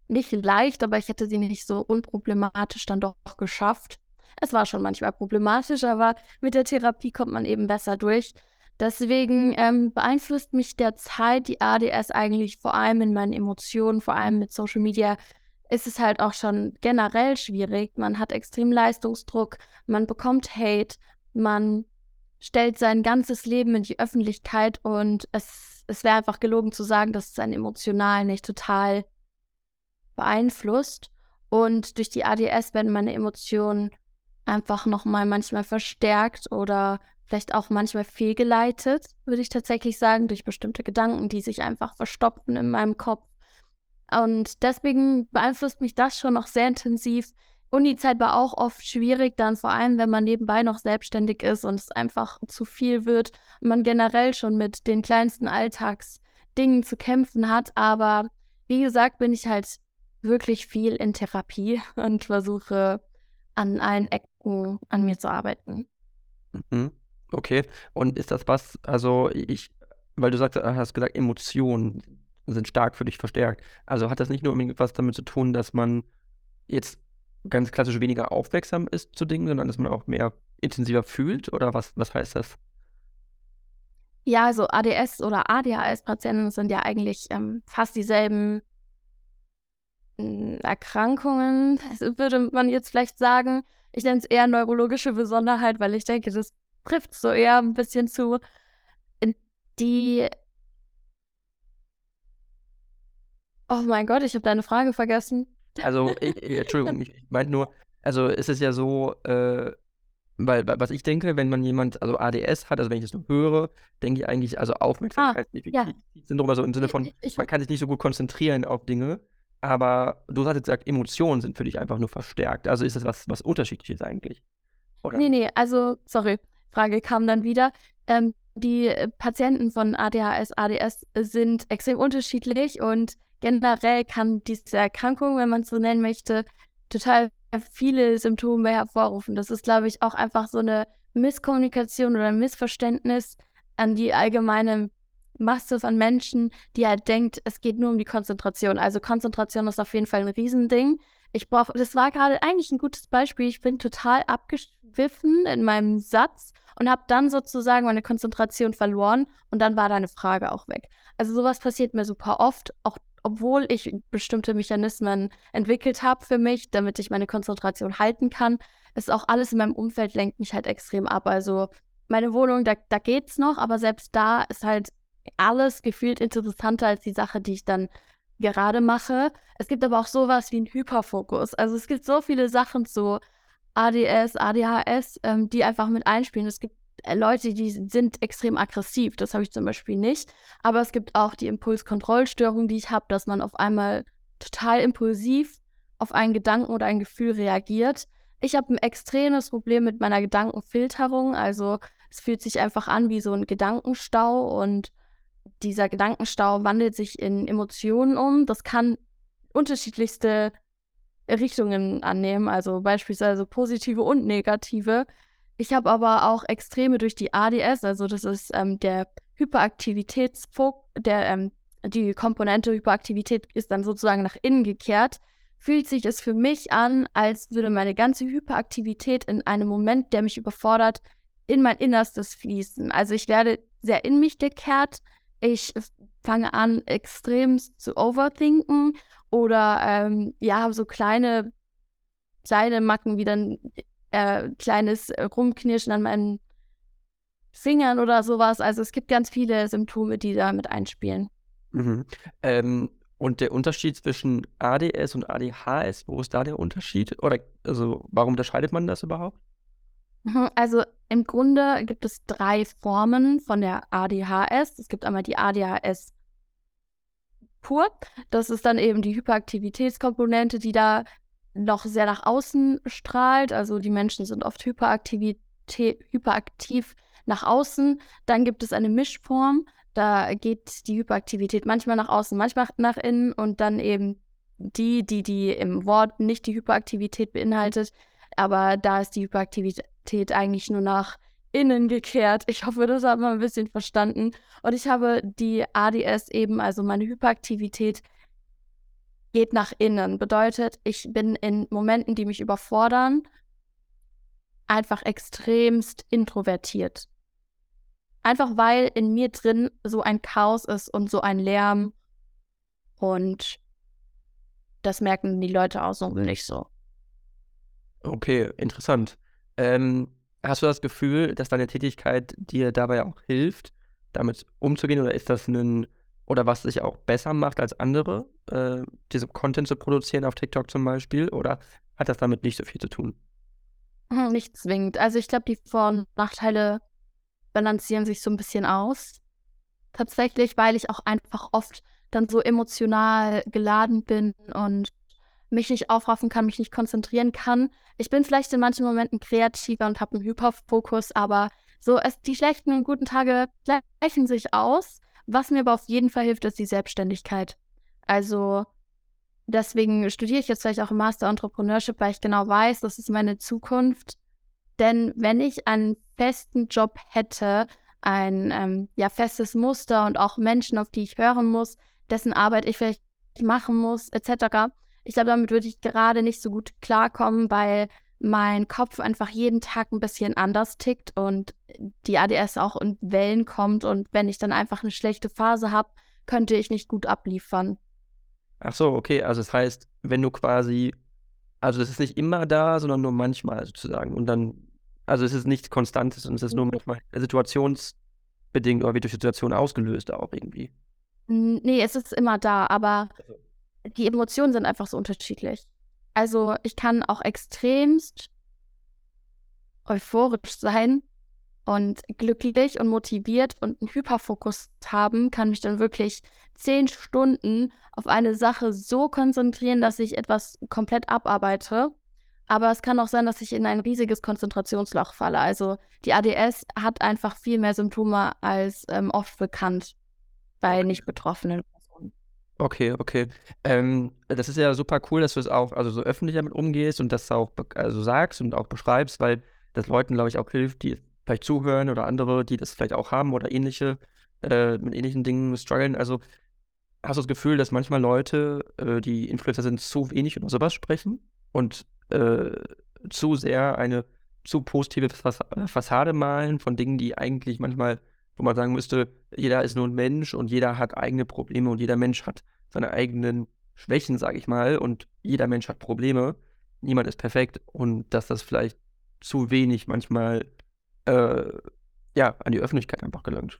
nicht leicht, aber ich hätte sie nicht so unproblematisch dann doch geschafft. Es war schon manchmal problematisch, aber mit der Therapie kommt man eben besser durch. Deswegen ähm, beeinflusst mich derzeit die ADS eigentlich vor allem in meinen Emotionen, vor allem mit Social Media. Ist es halt auch schon generell schwierig. Man hat extrem Leistungsdruck, man bekommt Hate, man stellt sein ganzes Leben in die Öffentlichkeit und es, es wäre einfach gelogen zu sagen, dass es einen emotional nicht total beeinflusst. Und durch die ADS werden meine Emotionen einfach nochmal manchmal verstärkt oder vielleicht auch manchmal fehlgeleitet, würde ich tatsächlich sagen, durch bestimmte Gedanken, die sich einfach verstopfen in meinem Kopf. Und deswegen beeinflusst mich das schon noch sehr intensiv. Uni-Zeit war auch oft schwierig, dann vor allem, wenn man nebenbei noch selbstständig ist und es einfach zu viel wird und man generell schon mit den kleinsten Alltagsdingen zu kämpfen hat. Aber wie gesagt, bin ich halt wirklich viel in Therapie und versuche an allen Ecken an mir zu arbeiten. Mhm. Okay. Und ist das was, also ich, weil du sagst, hast gesagt, Emotionen sind stark für dich verstärkt. Also hat das nicht nur irgendwas damit zu tun, dass man jetzt ganz klassisch weniger aufmerksam ist zu Dingen, sondern dass man auch mehr intensiver fühlt? Oder was, was heißt das? Ja, also ADS oder ADHS-Patienten sind ja eigentlich ähm, fast dieselben Erkrankungen, würde man jetzt vielleicht sagen. Ich nenne es eher neurologische Besonderheit, weil ich denke, das trifft so eher ein bisschen zu. Die. Oh mein Gott, ich habe deine Frage vergessen. Also, ich, Entschuldigung, ich meine nur, also es ist ja so, äh, weil, was ich denke, wenn man jemand, also ADS hat, also wenn ich das nur höre, denke ich eigentlich, also Aufmerksamkeitsdefizit-Syndrom, ah, ja. also im Sinne von, ich, ich, man kann sich nicht so gut konzentrieren auf Dinge. Aber du hast jetzt gesagt, Emotionen sind für dich einfach nur verstärkt. Also ist das was, was Unterschiedliches eigentlich? Oder? Nee, nee, also, sorry, Frage kam dann wieder. Ähm, die äh, Patienten von ADHS, ADS sind extrem unterschiedlich und generell kann diese Erkrankung, wenn man es so nennen möchte, total viele Symptome hervorrufen. Das ist, glaube ich, auch einfach so eine Misskommunikation oder ein Missverständnis an die allgemeine Masse von Menschen, die halt denkt, es geht nur um die Konzentration. Also Konzentration ist auf jeden Fall ein Riesending. Ich brauche, das war gerade eigentlich ein gutes Beispiel. Ich bin total abgeschwiffen in meinem Satz und habe dann sozusagen meine Konzentration verloren und dann war deine Frage auch weg. Also sowas passiert mir super oft, auch obwohl ich bestimmte Mechanismen entwickelt habe für mich, damit ich meine Konzentration halten kann, ist auch alles in meinem Umfeld lenkt mich halt extrem ab. Also meine Wohnung, da, da geht's noch, aber selbst da ist halt alles gefühlt interessanter als die Sache, die ich dann gerade mache. Es gibt aber auch sowas wie einen Hyperfokus. Also es gibt so viele Sachen zu ADS, ADHS, ähm, die einfach mit einspielen. Es gibt äh, Leute, die sind extrem aggressiv. Das habe ich zum Beispiel nicht. Aber es gibt auch die Impulskontrollstörung, die ich habe, dass man auf einmal total impulsiv auf einen Gedanken oder ein Gefühl reagiert. Ich habe ein extremes Problem mit meiner Gedankenfilterung. Also es fühlt sich einfach an wie so ein Gedankenstau und dieser Gedankenstau wandelt sich in Emotionen um. Das kann unterschiedlichste Richtungen annehmen, also beispielsweise positive und negative. Ich habe aber auch Extreme durch die ADS, also das ist ähm, der Hyperaktivitätsfokus, der ähm, die Komponente Hyperaktivität ist dann sozusagen nach innen gekehrt. Fühlt sich es für mich an, als würde meine ganze Hyperaktivität in einem Moment, der mich überfordert, in mein Innerstes fließen. Also ich werde sehr in mich gekehrt, ich fange an, extrem zu overthinken oder ähm, ja, so kleine, kleine Macken wie dann äh, kleines Rumknirschen an meinen Fingern oder sowas. Also es gibt ganz viele Symptome, die da mit einspielen. Mhm. Ähm, und der Unterschied zwischen ADS und ADHS, wo ist da der Unterschied? Oder also warum unterscheidet man das überhaupt? Mhm, also im Grunde gibt es drei Formen von der ADHS. Es gibt einmal die ADHS pur. Das ist dann eben die Hyperaktivitätskomponente, die da noch sehr nach außen strahlt. Also die Menschen sind oft hyperaktiv nach außen. Dann gibt es eine Mischform. Da geht die Hyperaktivität manchmal nach außen, manchmal nach innen und dann eben die, die, die im Wort nicht die Hyperaktivität beinhaltet, aber da ist die Hyperaktivität eigentlich nur nach innen gekehrt. Ich hoffe, das hat man ein bisschen verstanden. Und ich habe die ADS eben, also meine Hyperaktivität, geht nach innen. Bedeutet, ich bin in Momenten, die mich überfordern, einfach extremst introvertiert. Einfach weil in mir drin so ein Chaos ist und so ein Lärm. Und das merken die Leute außenrum nicht so. Okay, interessant. Ähm, hast du das Gefühl, dass deine Tätigkeit dir dabei auch hilft, damit umzugehen? Oder ist das ein, oder was dich auch besser macht als andere, äh, diese Content zu produzieren auf TikTok zum Beispiel? Oder hat das damit nicht so viel zu tun? Nicht zwingend. Also ich glaube, die Vor- und Nachteile balancieren sich so ein bisschen aus. Tatsächlich, weil ich auch einfach oft dann so emotional geladen bin und mich nicht aufraffen kann, mich nicht konzentrieren kann. Ich bin vielleicht in manchen Momenten kreativer und habe einen Hyperfokus, aber so es, die schlechten und guten Tage gleichen sich aus. Was mir aber auf jeden Fall hilft, ist die Selbstständigkeit. Also deswegen studiere ich jetzt vielleicht auch im Master Entrepreneurship, weil ich genau weiß, das ist meine Zukunft. Denn wenn ich einen festen Job hätte, ein ähm, ja, festes Muster und auch Menschen, auf die ich hören muss, dessen Arbeit ich vielleicht machen muss, etc., ich glaube, damit würde ich gerade nicht so gut klarkommen, weil mein Kopf einfach jeden Tag ein bisschen anders tickt und die ADS auch in Wellen kommt und wenn ich dann einfach eine schlechte Phase habe, könnte ich nicht gut abliefern. Ach so, okay. Also das heißt, wenn du quasi, also das ist nicht immer da, sondern nur manchmal sozusagen. Und dann, also es ist nichts Konstantes und es ist nur mhm. manchmal situationsbedingt oder wird durch Situation ausgelöst auch irgendwie. Nee, es ist immer da, aber die Emotionen sind einfach so unterschiedlich. Also ich kann auch extremst euphorisch sein und glücklich und motiviert und einen Hyperfokus haben, kann mich dann wirklich zehn Stunden auf eine Sache so konzentrieren, dass ich etwas komplett abarbeite. Aber es kann auch sein, dass ich in ein riesiges Konzentrationsloch falle. Also die ADS hat einfach viel mehr Symptome als ähm, oft bekannt bei nicht Betroffenen. Okay, okay. Ähm, das ist ja super cool, dass du es auch also so öffentlich damit umgehst und das auch also sagst und auch beschreibst, weil das Leuten, glaube ich, auch hilft, die vielleicht zuhören oder andere, die das vielleicht auch haben oder ähnliche, äh, mit ähnlichen Dingen strugglen. Also hast du das Gefühl, dass manchmal Leute, äh, die Influencer sind, zu wenig über sowas sprechen und äh, zu sehr eine zu positive Fassade malen von Dingen, die eigentlich manchmal wo man sagen müsste, jeder ist nur ein Mensch und jeder hat eigene Probleme und jeder Mensch hat seine eigenen Schwächen, sage ich mal, und jeder Mensch hat Probleme. Niemand ist perfekt und dass das vielleicht zu wenig manchmal äh, ja, an die Öffentlichkeit einfach gelangt.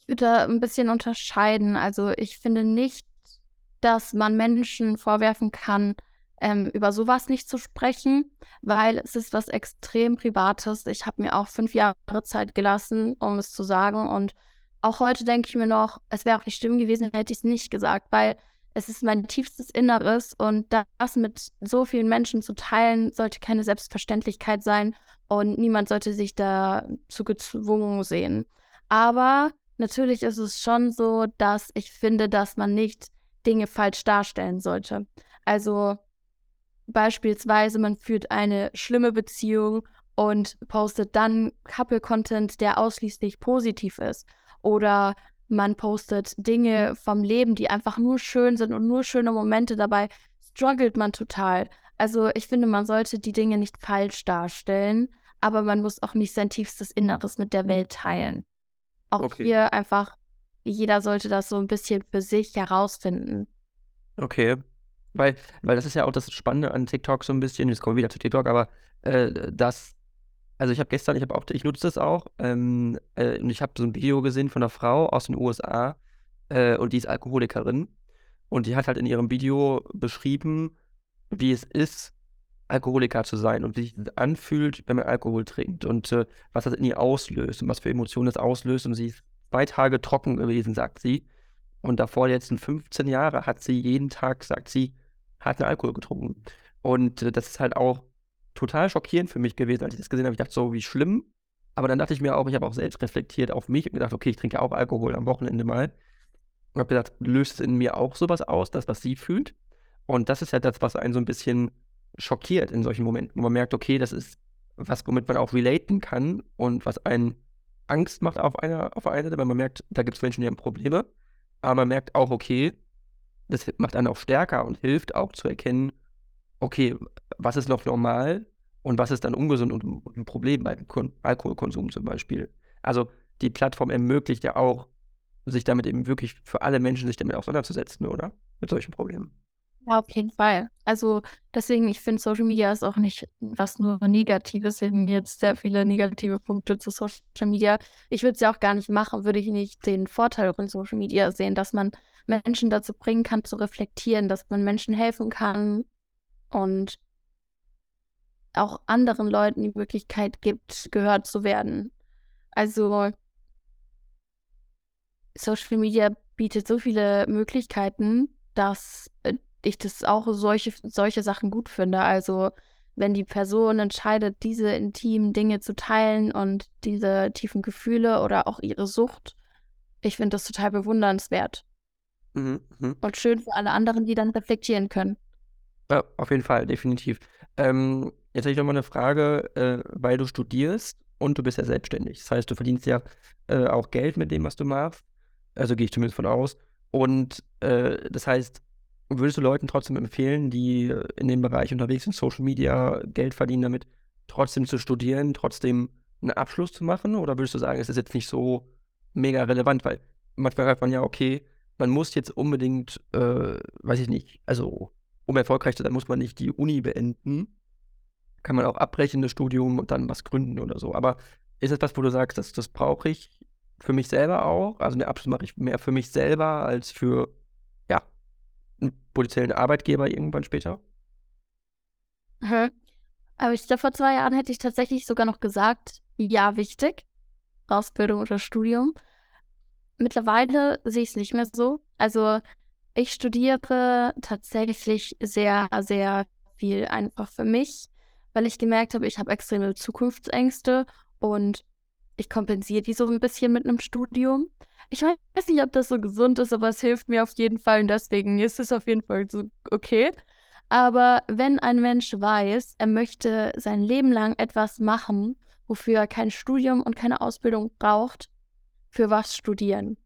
Ich würde da ein bisschen unterscheiden. Also ich finde nicht, dass man Menschen vorwerfen kann, ähm, über sowas nicht zu sprechen, weil es ist was extrem Privates. Ich habe mir auch fünf Jahre Zeit gelassen, um es zu sagen. Und auch heute denke ich mir noch, es wäre auch nicht schlimm gewesen, hätte ich es nicht gesagt, weil es ist mein tiefstes Inneres und das mit so vielen Menschen zu teilen, sollte keine Selbstverständlichkeit sein und niemand sollte sich dazu gezwungen sehen. Aber natürlich ist es schon so, dass ich finde, dass man nicht Dinge falsch darstellen sollte. Also Beispielsweise, man führt eine schlimme Beziehung und postet dann Couple-Content, der ausschließlich positiv ist. Oder man postet Dinge vom Leben, die einfach nur schön sind und nur schöne Momente. Dabei struggelt man total. Also ich finde, man sollte die Dinge nicht falsch darstellen, aber man muss auch nicht sein tiefstes Inneres mit der Welt teilen. Auch okay. hier einfach, jeder sollte das so ein bisschen für sich herausfinden. Okay. Weil, weil das ist ja auch das Spannende an TikTok so ein bisschen, jetzt kommen wir wieder zu TikTok, aber äh, das, also ich habe gestern, ich habe auch, ich nutze das auch, ähm, äh, und ich habe so ein Video gesehen von einer Frau aus den USA äh, und die ist Alkoholikerin und die hat halt in ihrem Video beschrieben, wie es ist, Alkoholiker zu sein und wie sich anfühlt, wenn man Alkohol trinkt und äh, was das in ihr auslöst und was für Emotionen das auslöst und sie ist zwei Tage trocken gewesen, sagt sie. Und davor die letzten 15 Jahre hat sie jeden Tag, sagt sie, harten Alkohol getrunken. Und äh, das ist halt auch total schockierend für mich gewesen, als ich das gesehen habe. Ich dachte so, wie schlimm. Aber dann dachte ich mir auch, ich habe auch selbst reflektiert auf mich und gedacht, okay, ich trinke auch Alkohol am Wochenende mal. Und habe gedacht, löst es in mir auch sowas aus, das, was sie fühlt? Und das ist ja das, was einen so ein bisschen schockiert in solchen Momenten, wo man merkt, okay, das ist was womit man auch relaten kann und was einen Angst macht auf einer, auf einer Seite, weil man merkt, da gibt es Menschen, die haben Probleme, aber man merkt auch, okay, das macht einen auch stärker und hilft auch zu erkennen, okay, was ist noch normal und was ist dann ungesund und, ein Problem beim Alkoholkonsum zum Beispiel. Also die Plattform ermöglicht ja auch, sich damit eben wirklich für alle Menschen sich damit auseinanderzusetzen, oder? Mit solchen Problemen. Ja, auf jeden Fall. Also deswegen, ich finde, Social Media ist auch nicht was nur Negatives. Wir haben jetzt sehr viele negative Punkte zu Social Media. Ich würde es ja auch gar nicht machen, würde ich nicht den Vorteil von Social Media sehen, dass man Menschen dazu bringen kann, zu reflektieren, dass man Menschen helfen kann und auch anderen Leuten die Möglichkeit gibt, gehört zu werden. Also Social Media bietet so viele Möglichkeiten, dass äh, ich das auch solche, solche Sachen gut finde. Also wenn die Person entscheidet, diese intimen Dinge zu teilen und diese tiefen Gefühle oder auch ihre Sucht, ich finde das total bewundernswert. Mhm, mh. Und schön für alle anderen, die dann reflektieren können. Ja, auf jeden Fall, definitiv. Ähm, jetzt habe ich nochmal eine Frage, äh, weil du studierst und du bist ja selbstständig. Das heißt, du verdienst ja äh, auch Geld mit dem, was du machst. Also gehe ich zumindest von aus. Und äh, das heißt, würdest du Leuten trotzdem empfehlen, die in dem Bereich unterwegs sind, Social Media, Geld verdienen damit, trotzdem zu studieren, trotzdem einen Abschluss zu machen? Oder würdest du sagen, es ist jetzt nicht so mega relevant? Weil manchmal hört man ja, okay, man muss jetzt unbedingt, äh, weiß ich nicht, also um erfolgreich zu sein, muss man nicht die Uni beenden. Kann man auch abbrechen, das Studium und dann was gründen oder so. Aber ist es was, wo du sagst, das, das brauche ich für mich selber auch? Also den Abschluss mache ich mehr für mich selber als für, ja, einen potenziellen Arbeitgeber irgendwann später? Mhm. Aber ich glaube, vor zwei Jahren hätte ich tatsächlich sogar noch gesagt, ja, wichtig. Ausbildung oder Studium. Mittlerweile sehe ich es nicht mehr so. Also ich studiere tatsächlich sehr, sehr viel einfach für mich, weil ich gemerkt habe, ich habe extreme Zukunftsängste und ich kompensiere die so ein bisschen mit einem Studium. Ich weiß nicht, ob das so gesund ist, aber es hilft mir auf jeden Fall und deswegen ist es auf jeden Fall so okay. Aber wenn ein Mensch weiß, er möchte sein Leben lang etwas machen, wofür er kein Studium und keine Ausbildung braucht, für was studieren?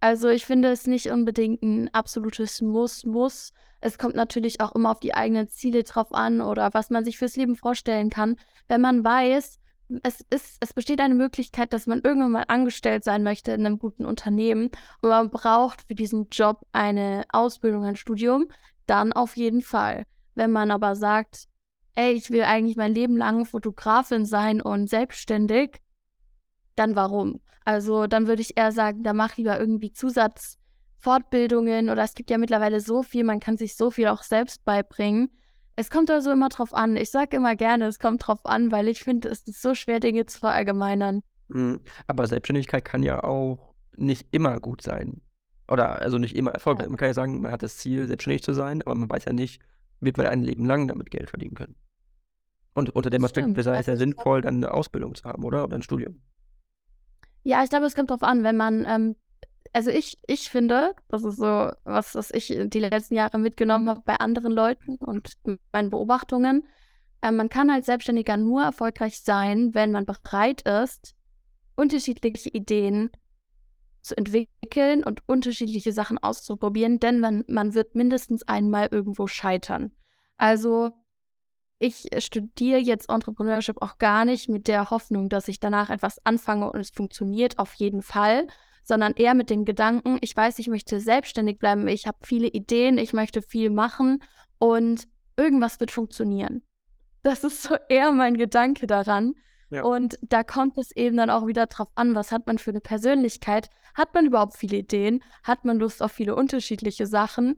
Also ich finde es nicht unbedingt ein absolutes Muss, Muss. Es kommt natürlich auch immer auf die eigenen Ziele drauf an oder was man sich fürs Leben vorstellen kann. Wenn man weiß, es, ist, es besteht eine Möglichkeit, dass man irgendwann mal angestellt sein möchte in einem guten Unternehmen und man braucht für diesen Job eine Ausbildung, ein Studium, dann auf jeden Fall. Wenn man aber sagt, ey, ich will eigentlich mein Leben lang Fotografin sein und selbstständig, dann warum? Also dann würde ich eher sagen, da mach lieber irgendwie Zusatzfortbildungen oder es gibt ja mittlerweile so viel, man kann sich so viel auch selbst beibringen es kommt also immer drauf an. Ich sage immer gerne, es kommt drauf an, weil ich finde, es ist so schwer, Dinge zu verallgemeinern. Mhm. Aber Selbstständigkeit kann ja auch nicht immer gut sein. Oder also nicht immer erfolgreich. Man kann ja sagen, man hat das Ziel, selbstständig zu sein, aber man weiß ja nicht, wird man ein Leben lang damit Geld verdienen können. Und unter dem Aspekt wäre es ja sinnvoll, dann eine Ausbildung zu haben, oder? Oder ein Studium. Ja, ich glaube, es kommt drauf an, wenn man ähm, also ich, ich finde, das ist so was, was ich die letzten Jahre mitgenommen habe bei anderen Leuten und meinen Beobachtungen. Äh, man kann als Selbstständiger nur erfolgreich sein, wenn man bereit ist, unterschiedliche Ideen zu entwickeln und unterschiedliche Sachen auszuprobieren, denn man, man wird mindestens einmal irgendwo scheitern. Also ich studiere jetzt Entrepreneurship auch gar nicht mit der Hoffnung, dass ich danach etwas anfange und es funktioniert auf jeden Fall, sondern eher mit dem Gedanken, ich weiß, ich möchte selbstständig bleiben, ich habe viele Ideen, ich möchte viel machen und irgendwas wird funktionieren. Das ist so eher mein Gedanke daran. Ja. Und da kommt es eben dann auch wieder drauf an, was hat man für eine Persönlichkeit? Hat man überhaupt viele Ideen? Hat man Lust auf viele unterschiedliche Sachen?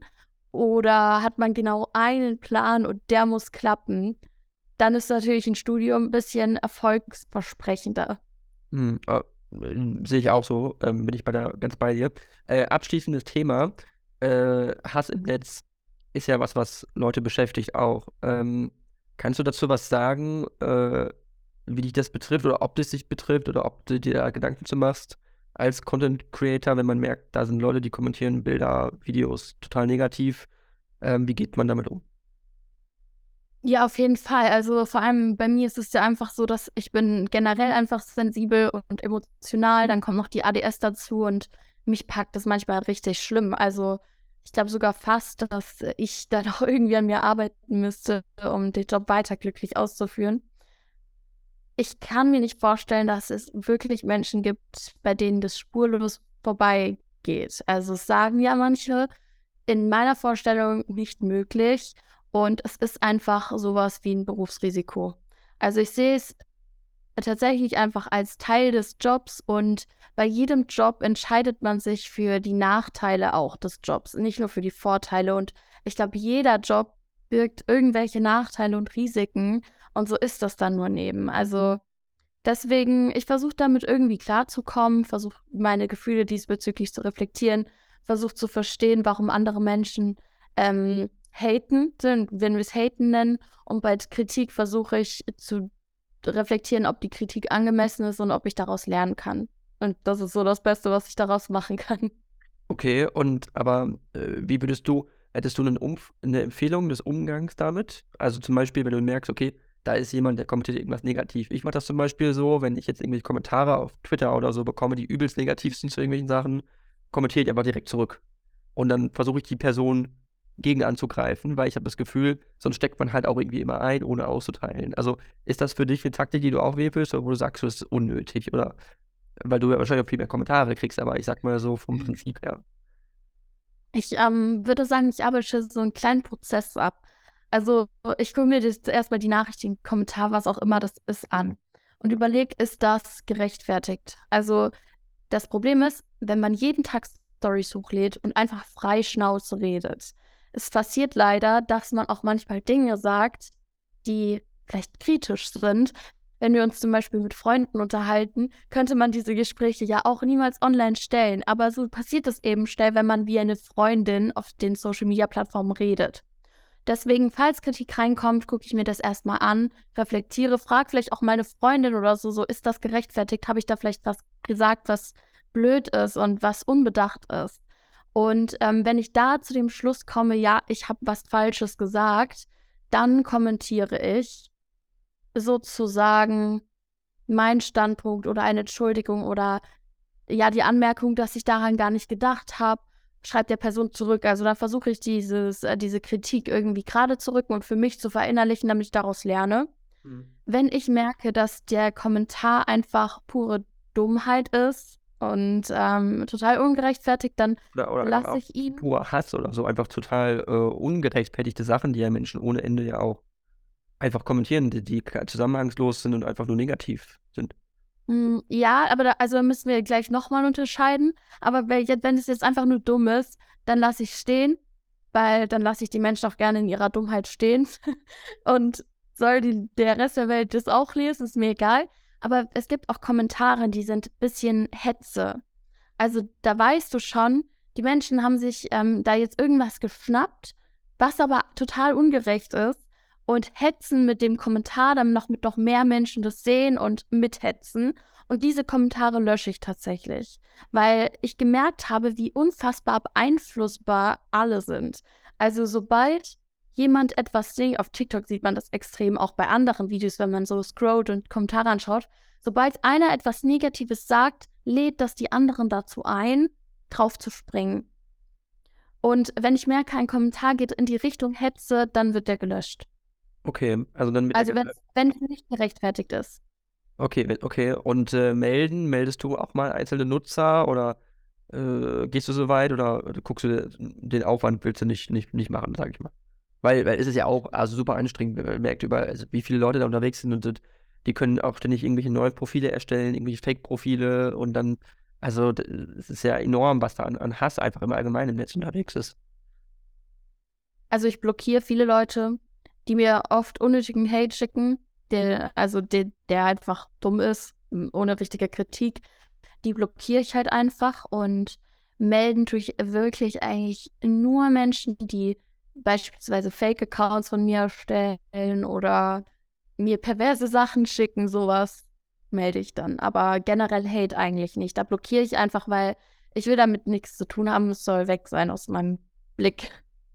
Oder hat man genau einen Plan und der muss klappen? Dann ist natürlich ein Studium ein bisschen erfolgsversprechender. Hm, sehe ich auch so, ähm, bin ich bei der, ganz bei dir. Äh, abschließendes Thema, äh, Hass im Netz ist ja was, was Leute beschäftigt auch. Ähm, kannst du dazu was sagen, äh, wie dich das betrifft oder ob das dich betrifft oder ob du dir da Gedanken zu machst als Content Creator, wenn man merkt, da sind Leute, die kommentieren Bilder, Videos total negativ. Ähm, wie geht man damit um? Ja, auf jeden Fall. Also vor allem bei mir ist es ja einfach so, dass ich bin generell einfach sensibel und emotional. Dann kommt noch die ADS dazu und mich packt das manchmal richtig schlimm. Also ich glaube sogar fast, dass ich da noch irgendwie an mir arbeiten müsste, um den Job weiter glücklich auszuführen. Ich kann mir nicht vorstellen, dass es wirklich Menschen gibt, bei denen das spurlos vorbeigeht. Also es sagen ja manche, in meiner Vorstellung nicht möglich. Und es ist einfach sowas wie ein Berufsrisiko. Also ich sehe es tatsächlich einfach als Teil des Jobs und bei jedem Job entscheidet man sich für die Nachteile auch des Jobs, nicht nur für die Vorteile. Und ich glaube, jeder Job birgt irgendwelche Nachteile und Risiken und so ist das dann nur neben. Also deswegen, ich versuche damit irgendwie klarzukommen, versuche meine Gefühle diesbezüglich zu reflektieren, versuche zu verstehen, warum andere Menschen ähm, haten, wenn wir es haten nennen. Und bei Kritik versuche ich zu reflektieren, ob die Kritik angemessen ist und ob ich daraus lernen kann. Und das ist so das Beste, was ich daraus machen kann. Okay, und aber äh, wie würdest du, hättest du eine Empfehlung des Umgangs damit? Also zum Beispiel, wenn du merkst, okay, da ist jemand, der kommentiert irgendwas negativ. Ich mache das zum Beispiel so, wenn ich jetzt irgendwelche Kommentare auf Twitter oder so bekomme, die übelst negativ sind zu irgendwelchen Sachen, kommentiere ich aber direkt zurück. Und dann versuche ich die Person gegen anzugreifen, weil ich habe das Gefühl, sonst steckt man halt auch irgendwie immer ein, ohne auszuteilen. Also ist das für dich eine Taktik, die du auch wählst, oder wo du sagst, das ist unnötig? Oder weil du ja wahrscheinlich auch viel mehr Kommentare kriegst, aber ich sag mal so vom mhm. Prinzip her. Ich ähm, würde sagen, ich arbeite so einen kleinen Prozess ab. Also ich gucke mir das erstmal die Nachricht, den Kommentar, was auch immer das ist, an und überlege, ist das gerechtfertigt? Also das Problem ist, wenn man jeden Tag Stories hochlädt und einfach frei Schnauze redet, es passiert leider, dass man auch manchmal Dinge sagt, die vielleicht kritisch sind. Wenn wir uns zum Beispiel mit Freunden unterhalten, könnte man diese Gespräche ja auch niemals online stellen. Aber so passiert es eben schnell, wenn man wie eine Freundin auf den Social-Media-Plattformen redet. Deswegen, falls Kritik reinkommt, gucke ich mir das erstmal an, reflektiere, frage vielleicht auch meine Freundin oder so, so ist das gerechtfertigt? Habe ich da vielleicht was gesagt, was blöd ist und was unbedacht ist? Und ähm, wenn ich da zu dem Schluss komme, ja, ich habe was Falsches gesagt, dann kommentiere ich sozusagen meinen Standpunkt oder eine Entschuldigung oder ja, die Anmerkung, dass ich daran gar nicht gedacht habe, schreibt der Person zurück. Also da versuche ich dieses, äh, diese Kritik irgendwie gerade zu rücken und für mich zu verinnerlichen, damit ich daraus lerne. Mhm. Wenn ich merke, dass der Kommentar einfach pure Dummheit ist, und ähm, total ungerechtfertigt, dann lasse ich ihn. Pur Hass oder so, einfach total äh, ungerechtfertigte Sachen, die ja Menschen ohne Ende ja auch einfach kommentieren, die, die zusammenhangslos sind und einfach nur negativ sind. Hm, ja, aber da, also müssen wir gleich nochmal unterscheiden. Aber wenn, wenn es jetzt einfach nur dumm ist, dann lasse ich stehen, weil dann lasse ich die Menschen auch gerne in ihrer Dummheit stehen. und soll die, der Rest der Welt das auch lesen, ist mir egal. Aber es gibt auch Kommentare, die sind ein bisschen Hetze. Also da weißt du schon, die Menschen haben sich ähm, da jetzt irgendwas geschnappt, was aber total ungerecht ist und hetzen mit dem Kommentar, dann noch mit noch mehr Menschen das sehen und mithetzen. Und diese Kommentare lösche ich tatsächlich, weil ich gemerkt habe, wie unfassbar beeinflussbar alle sind. Also sobald jemand etwas singt, auf TikTok sieht man das extrem, auch bei anderen Videos, wenn man so scrollt und Kommentare anschaut, sobald einer etwas Negatives sagt, lädt das die anderen dazu ein, drauf zu springen. Und wenn ich merke, ein Kommentar geht in die Richtung Hetze, dann wird der gelöscht. Okay, also dann mit Also wenn es nicht gerechtfertigt ist. Okay, okay. Und äh, melden, meldest du auch mal einzelne Nutzer oder äh, gehst du so weit oder guckst du den Aufwand willst du nicht, nicht, nicht machen, sag ich mal? Weil, weil es ist ja auch also super anstrengend, man merkt über, also wie viele Leute da unterwegs sind und die können auch ständig irgendwelche neuen Profile erstellen, irgendwelche Fake-Profile und dann, also es ist ja enorm, was da an, an Hass einfach im Allgemeinen im Netz unterwegs ist. Also ich blockiere viele Leute, die mir oft unnötigen Hate schicken, der, also der, der einfach dumm ist, ohne richtige Kritik. Die blockiere ich halt einfach und melden tue ich wirklich eigentlich nur Menschen, die beispielsweise Fake-Accounts von mir erstellen oder mir perverse Sachen schicken, sowas melde ich dann. Aber generell Hate eigentlich nicht. Da blockiere ich einfach, weil ich will damit nichts zu tun haben. Es soll weg sein aus meinem Blick.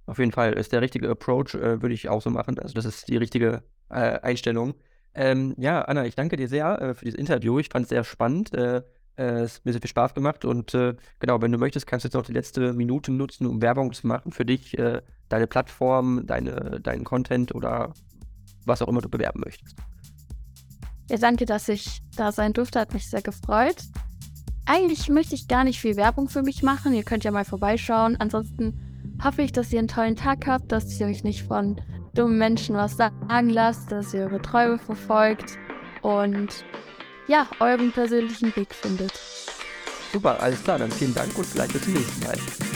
Auf jeden Fall ist der richtige Approach, äh, würde ich auch so machen. Also das ist die richtige äh, Einstellung. Ähm, ja, Anna, ich danke dir sehr äh, für dieses Interview. Ich fand es sehr spannend. Äh, äh, es hat mir sehr viel Spaß gemacht. Und äh, genau, wenn du möchtest, kannst du jetzt noch die letzte Minute nutzen, um Werbung zu machen für dich, deine Plattform, deine, deinen Content oder was auch immer du bewerben möchtest. Ja, danke, dass ich da sein durfte. Hat mich sehr gefreut. Eigentlich möchte ich gar nicht viel Werbung für mich machen. Ihr könnt ja mal vorbeischauen. Ansonsten hoffe ich, dass ihr einen tollen Tag habt, dass ihr euch nicht von dummen Menschen was sagen lasst, dass ihr eure Träume verfolgt und ja, euren persönlichen Weg findet. Super, alles klar, dann vielen Dank und vielleicht bis zum nächsten Mal.